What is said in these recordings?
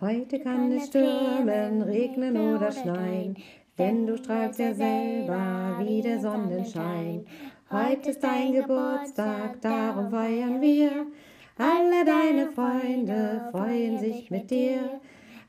Heute kann es stürmen, regnen oder schneien, denn du strahlst ja selber wie der Sonnenschein. Heute ist dein Geburtstag, darum feiern wir. Alle deine Freunde freuen sich mit dir.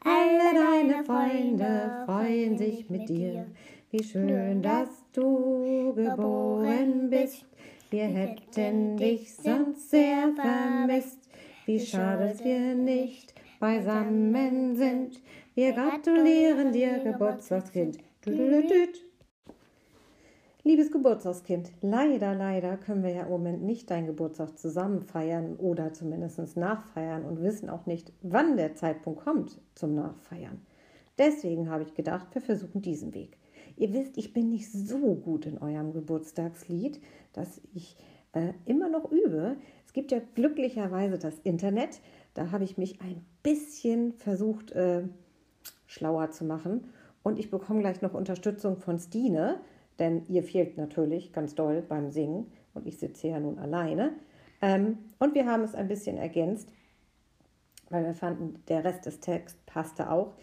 Alle deine Freunde freuen sich mit dir. Wie schön, dass du geboren bist. Wir hätten dich sonst sehr vermisst. Wie schade, dass wir nicht beisammen sind. Wir gratulieren dir, Geburtstagskind. Liebes Geburtstagskind, leider, leider können wir ja im Moment nicht deinen Geburtstag zusammen feiern oder zumindest nachfeiern und wissen auch nicht, wann der Zeitpunkt kommt zum Nachfeiern. Deswegen habe ich gedacht, wir versuchen diesen Weg. Ihr wisst, ich bin nicht so gut in eurem Geburtstagslied, dass ich äh, immer noch übe. Es gibt ja glücklicherweise das Internet. Da habe ich mich ein bisschen versucht, äh, schlauer zu machen. Und ich bekomme gleich noch Unterstützung von Stine denn ihr fehlt natürlich ganz doll beim Singen und ich sitze ja nun alleine. Ähm, und wir haben es ein bisschen ergänzt, weil wir fanden, der Rest des Texts passte auch.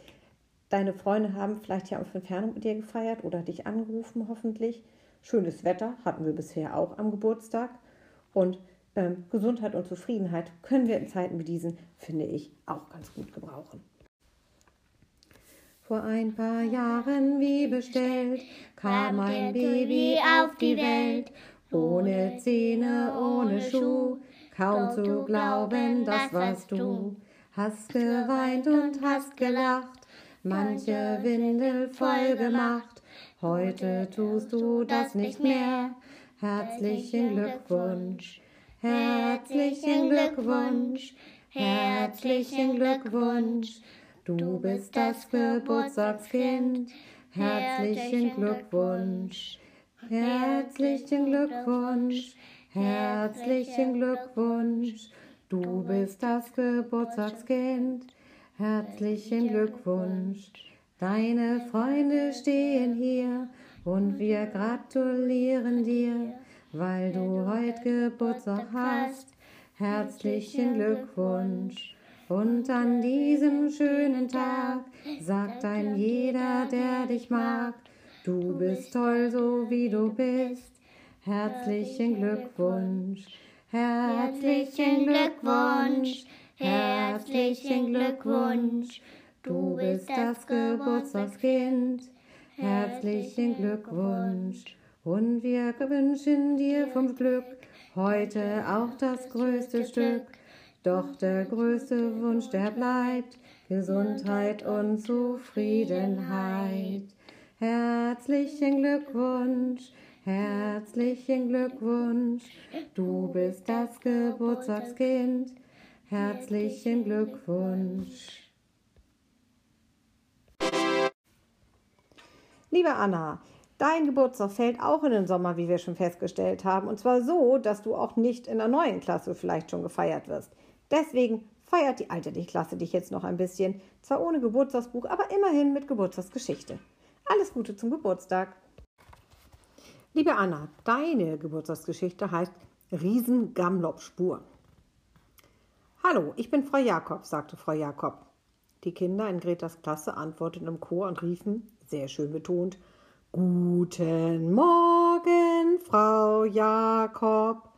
Deine Freunde haben vielleicht ja auf Entfernung mit dir gefeiert oder dich angerufen, hoffentlich. Schönes Wetter hatten wir bisher auch am Geburtstag. Und ähm, Gesundheit und Zufriedenheit können wir in Zeiten wie diesen, finde ich, auch ganz gut gebrauchen. Vor ein paar Jahren wie bestellt kam ein Baby auf die Welt, ohne Zähne, ohne Schuh, kaum zu glauben, das warst du. Hast geweint und hast gelacht, manche Windel voll gemacht, heute tust du das nicht mehr. Herzlichen Glückwunsch, herzlichen Glückwunsch, herzlichen Glückwunsch. Du bist das Geburtstagskind. Herzlichen Glückwunsch. Herzlichen Glückwunsch. Herzlichen Glückwunsch. Du bist das Geburtstagskind. Herzlichen Glückwunsch. Deine Freunde stehen hier und wir gratulieren dir, weil du heute Geburtstag hast. Herzlichen Glückwunsch. Und an diesem schönen Tag sagt ein jeder, der dich mag, du bist toll, so wie du bist. Herzlichen Glückwunsch, herzlichen Glückwunsch, herzlichen Glückwunsch. Du bist das Geburtstagskind. Herzlichen Glückwunsch. Und wir wünschen dir vom Glück heute auch das größte Stück doch der größte Wunsch, der bleibt Gesundheit und Zufriedenheit. Herzlichen Glückwunsch, herzlichen Glückwunsch, du bist das Geburtstagskind. Herzlichen Glückwunsch. Liebe Anna, Dein Geburtstag fällt auch in den Sommer, wie wir schon festgestellt haben. Und zwar so, dass du auch nicht in der neuen Klasse vielleicht schon gefeiert wirst. Deswegen feiert die alte Klasse dich jetzt noch ein bisschen. Zwar ohne Geburtstagsbuch, aber immerhin mit Geburtstagsgeschichte. Alles Gute zum Geburtstag. Liebe Anna, deine Geburtstagsgeschichte heißt Riesengamlop-Spur. Hallo, ich bin Frau Jakob, sagte Frau Jakob. Die Kinder in Gretas Klasse antworteten im Chor und riefen, sehr schön betont, Guten Morgen, Frau Jakob.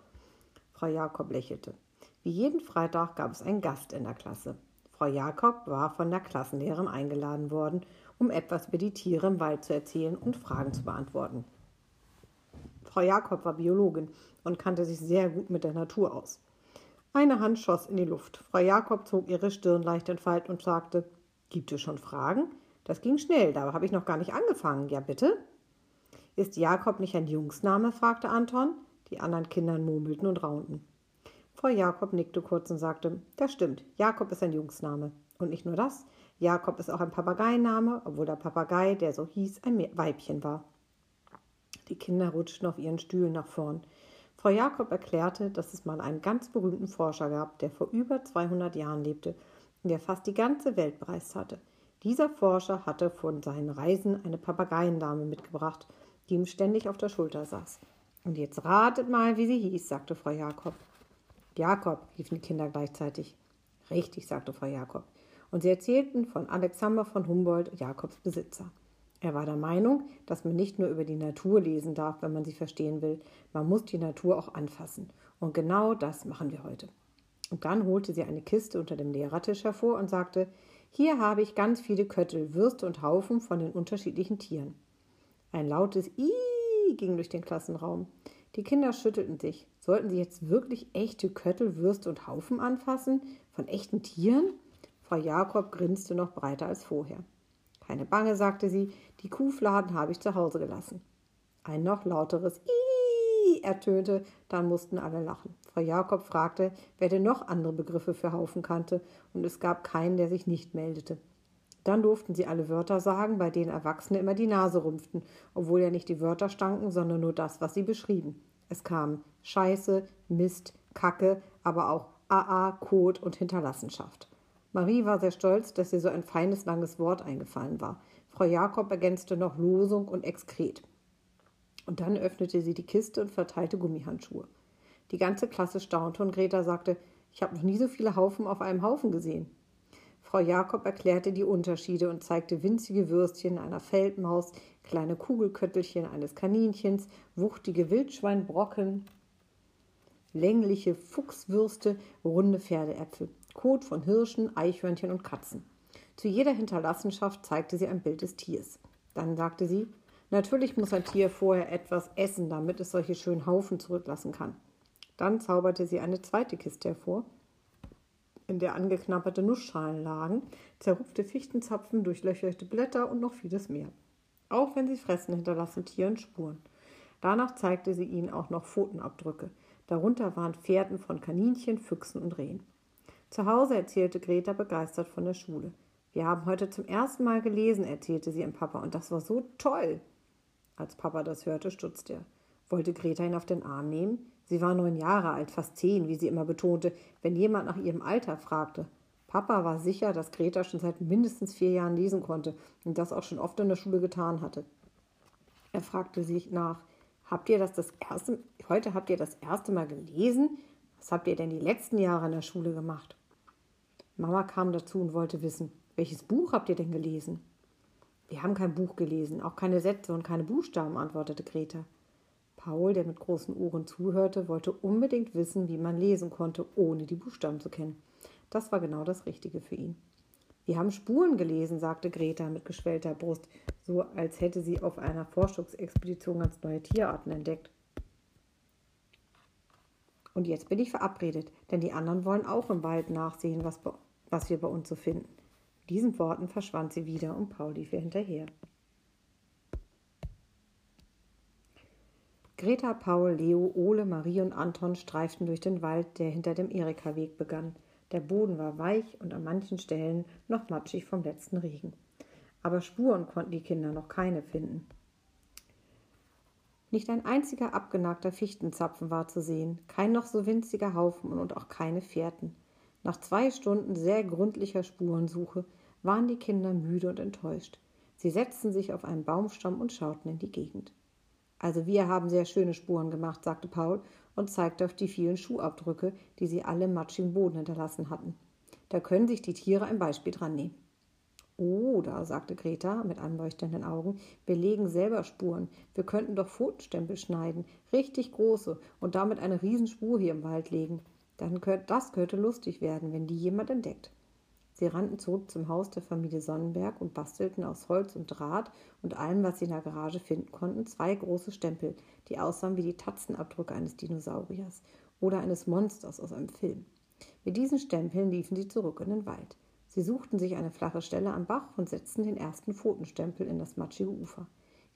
Frau Jakob lächelte. Wie jeden Freitag gab es einen Gast in der Klasse. Frau Jakob war von der Klassenlehrerin eingeladen worden, um etwas über die Tiere im Wald zu erzählen und Fragen zu beantworten. Frau Jakob war Biologin und kannte sich sehr gut mit der Natur aus. Eine Hand schoss in die Luft. Frau Jakob zog ihre Stirn leicht in Falt und sagte: Gibt es schon Fragen? Das ging schnell, da habe ich noch gar nicht angefangen. Ja, bitte? Ist Jakob nicht ein Jungsname? fragte Anton. Die anderen Kinder murmelten und raunten. Frau Jakob nickte kurz und sagte, das stimmt, Jakob ist ein Jungsname. Und nicht nur das, Jakob ist auch ein Papageiname, obwohl der Papagei, der so hieß, ein Weibchen war. Die Kinder rutschten auf ihren Stühlen nach vorn. Frau Jakob erklärte, dass es mal einen ganz berühmten Forscher gab, der vor über 200 Jahren lebte und der fast die ganze Welt bereist hatte. Dieser Forscher hatte von seinen Reisen eine Papageiendame mitgebracht, die ihm ständig auf der Schulter saß. Und jetzt ratet mal, wie sie hieß, sagte Frau Jakob. Jakob, riefen die Kinder gleichzeitig. Richtig, sagte Frau Jakob. und sie erzählten von Alexander von Humboldt, Jakobs Besitzer. Er war der Meinung, dass man nicht nur über die Natur lesen darf, wenn man sie verstehen will, man muss die Natur auch anfassen. Und genau das machen wir heute. Und dann holte sie eine Kiste unter dem Lehrertisch hervor und sagte, hier habe ich ganz viele Köttel, Würste und Haufen von den unterschiedlichen Tieren. Ein lautes Ih ging durch den Klassenraum. Die Kinder schüttelten sich. Sollten sie jetzt wirklich echte Köttel, Würste und Haufen anfassen? Von echten Tieren? Frau Jakob grinste noch breiter als vorher. Keine Bange, sagte sie, die Kuhfladen habe ich zu Hause gelassen. Ein noch lauteres Ih ertönte, dann mussten alle lachen. Frau Jakob fragte, wer denn noch andere Begriffe für Haufen kannte, und es gab keinen, der sich nicht meldete. Dann durften sie alle Wörter sagen, bei denen Erwachsene immer die Nase rümpften, obwohl ja nicht die Wörter stanken, sondern nur das, was sie beschrieben. Es kamen Scheiße, Mist, Kacke, aber auch AA, Kot und Hinterlassenschaft. Marie war sehr stolz, dass ihr so ein feines, langes Wort eingefallen war. Frau Jakob ergänzte noch Losung und Exkret. Und dann öffnete sie die Kiste und verteilte Gummihandschuhe. Die ganze Klasse staunte und Greta sagte, ich habe noch nie so viele Haufen auf einem Haufen gesehen. Frau Jakob erklärte die Unterschiede und zeigte winzige Würstchen einer Feldmaus, kleine Kugelköttelchen eines Kaninchens, wuchtige Wildschweinbrocken, längliche Fuchswürste, runde Pferdeäpfel, Kot von Hirschen, Eichhörnchen und Katzen. Zu jeder Hinterlassenschaft zeigte sie ein Bild des Tiers. Dann sagte sie, natürlich muss ein Tier vorher etwas essen, damit es solche schönen Haufen zurücklassen kann. Dann zauberte sie eine zweite Kiste hervor, in der angeknabberte Nussschalen lagen, zerrupfte Fichtenzapfen, durchlöcherte Blätter und noch vieles mehr. Auch wenn sie fressen, hinterlassen Tieren Spuren. Danach zeigte sie ihnen auch noch Pfotenabdrücke. Darunter waren Pferden von Kaninchen, Füchsen und Rehen. Zu Hause erzählte Greta begeistert von der Schule. Wir haben heute zum ersten Mal gelesen, erzählte sie ihrem Papa, und das war so toll. Als Papa das hörte, stutzte er. Wollte Greta ihn auf den Arm nehmen? Sie war neun Jahre alt, fast zehn, wie sie immer betonte, wenn jemand nach ihrem Alter fragte. Papa war sicher, dass Greta schon seit mindestens vier Jahren lesen konnte und das auch schon oft in der Schule getan hatte. Er fragte sich nach, habt ihr das das erste, heute habt ihr das erste Mal gelesen? Was habt ihr denn die letzten Jahre in der Schule gemacht? Mama kam dazu und wollte wissen, welches Buch habt ihr denn gelesen? Wir haben kein Buch gelesen, auch keine Sätze und keine Buchstaben, antwortete Greta. Paul, der mit großen Ohren zuhörte, wollte unbedingt wissen, wie man lesen konnte, ohne die Buchstaben zu kennen. Das war genau das Richtige für ihn. Wir haben Spuren gelesen, sagte Greta mit geschwellter Brust, so als hätte sie auf einer Forschungsexpedition ganz neue Tierarten entdeckt. Und jetzt bin ich verabredet, denn die anderen wollen auch im Wald nachsehen, was, was wir bei uns so finden. Mit diesen Worten verschwand sie wieder und Paul lief ihr hinterher. Greta, Paul, Leo, Ole, Marie und Anton streiften durch den Wald, der hinter dem Erika-Weg begann. Der Boden war weich und an manchen Stellen noch matschig vom letzten Regen. Aber Spuren konnten die Kinder noch keine finden. Nicht ein einziger abgenagter Fichtenzapfen war zu sehen, kein noch so winziger Haufen und auch keine Fährten. Nach zwei Stunden sehr gründlicher Spurensuche waren die Kinder müde und enttäuscht. Sie setzten sich auf einen Baumstamm und schauten in die Gegend. Also wir haben sehr schöne Spuren gemacht, sagte Paul und zeigte auf die vielen Schuhabdrücke, die sie alle im matschigen Boden hinterlassen hatten. Da können sich die Tiere ein Beispiel dran nehmen. Oder, sagte Greta mit anleuchtenden Augen, wir legen selber Spuren. Wir könnten doch Pfotenstempel schneiden, richtig große, und damit eine Riesenspur hier im Wald legen. Dann könnte, das könnte lustig werden, wenn die jemand entdeckt. Sie rannten zurück zum Haus der Familie Sonnenberg und bastelten aus Holz und Draht und allem, was sie in der Garage finden konnten, zwei große Stempel, die aussahen wie die Tatzenabdrücke eines Dinosauriers oder eines Monsters aus einem Film. Mit diesen Stempeln liefen sie zurück in den Wald. Sie suchten sich eine flache Stelle am Bach und setzten den ersten Pfotenstempel in das matschige Ufer.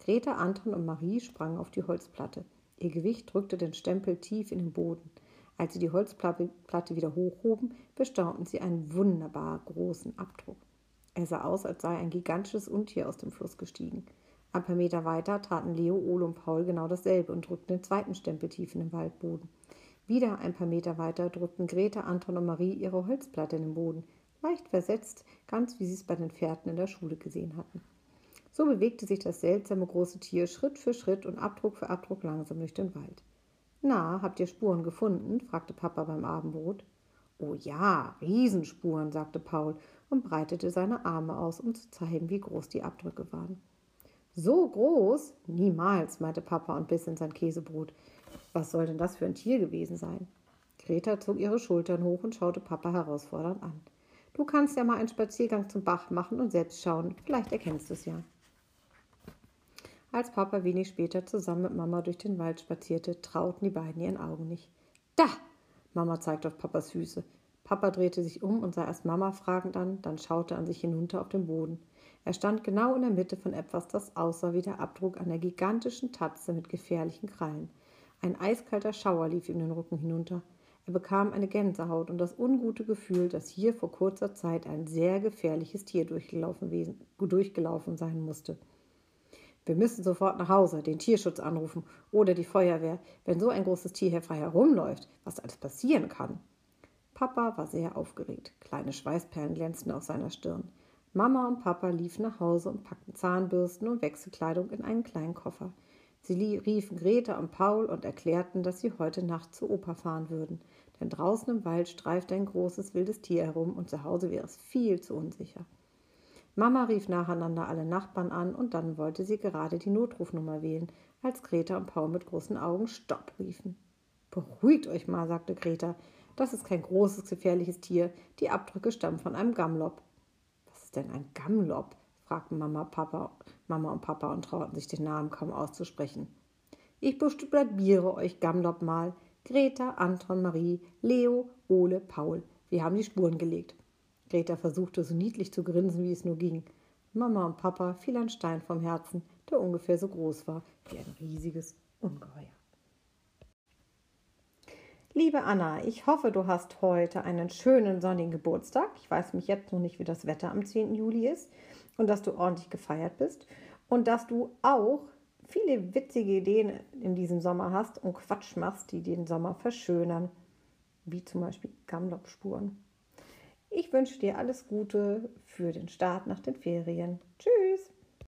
Greta, Anton und Marie sprangen auf die Holzplatte. Ihr Gewicht drückte den Stempel tief in den Boden. Als sie die Holzplatte wieder hochhoben, bestaunten sie einen wunderbar großen Abdruck. Er sah aus, als sei ein gigantisches Untier aus dem Fluss gestiegen. Ein paar Meter weiter taten Leo, Ole und Paul genau dasselbe und drückten den zweiten Stempel tief in den Waldboden. Wieder ein paar Meter weiter drückten Greta, Anton und Marie ihre Holzplatte in den Boden, leicht versetzt, ganz wie sie es bei den Pferden in der Schule gesehen hatten. So bewegte sich das seltsame große Tier Schritt für Schritt und Abdruck für Abdruck langsam durch den Wald. Na, habt ihr Spuren gefunden? fragte Papa beim Abendbrot. Oh ja, Riesenspuren, sagte Paul und breitete seine Arme aus, um zu zeigen, wie groß die Abdrücke waren. So groß? Niemals, meinte Papa und biss in sein Käsebrot. Was soll denn das für ein Tier gewesen sein? Greta zog ihre Schultern hoch und schaute Papa herausfordernd an. Du kannst ja mal einen Spaziergang zum Bach machen und selbst schauen. Vielleicht erkennst du es ja. Als Papa wenig später zusammen mit Mama durch den Wald spazierte, trauten die beiden ihren Augen nicht. Da! Mama zeigte auf Papas Füße. Papa drehte sich um und sah erst Mama fragend an, dann schaute an sich hinunter auf den Boden. Er stand genau in der Mitte von etwas, das aussah wie der Abdruck einer gigantischen Tatze mit gefährlichen Krallen. Ein eiskalter Schauer lief ihm den Rücken hinunter. Er bekam eine Gänsehaut und das ungute Gefühl, dass hier vor kurzer Zeit ein sehr gefährliches Tier durchgelaufen, durchgelaufen sein musste. Wir müssen sofort nach Hause, den Tierschutz anrufen oder die Feuerwehr, wenn so ein großes Tier hier frei herumläuft, was alles passieren kann. Papa war sehr aufgeregt. Kleine Schweißperlen glänzten auf seiner Stirn. Mama und Papa liefen nach Hause und packten Zahnbürsten und Wechselkleidung in einen kleinen Koffer. Sie riefen Greta und Paul und erklärten, dass sie heute Nacht zur Oper fahren würden, denn draußen im Wald streifte ein großes wildes Tier herum und zu Hause wäre es viel zu unsicher. Mama rief nacheinander alle Nachbarn an und dann wollte sie gerade die Notrufnummer wählen, als Greta und Paul mit großen Augen Stopp riefen. Beruhigt euch mal, sagte Greta. Das ist kein großes, gefährliches Tier. Die Abdrücke stammen von einem Gamlob. Was ist denn ein Gamlob? fragten Mama, Papa, Mama und Papa und trauten sich den Namen kaum auszusprechen. Ich buchstabiere euch Gamlob mal. Greta, Anton, Marie, Leo, Ole, Paul. Wir haben die Spuren gelegt. Greta versuchte so niedlich zu grinsen, wie es nur ging. Mama und Papa fiel ein Stein vom Herzen, der ungefähr so groß war wie ein riesiges Ungeheuer. Liebe Anna, ich hoffe, du hast heute einen schönen sonnigen Geburtstag. Ich weiß mich jetzt noch nicht, wie das Wetter am 10. Juli ist und dass du ordentlich gefeiert bist und dass du auch viele witzige Ideen in diesem Sommer hast und Quatsch machst, die den Sommer verschönern, wie zum Beispiel Gamlop-Spuren. Ich wünsche dir alles Gute für den Start nach den Ferien. Tschüss!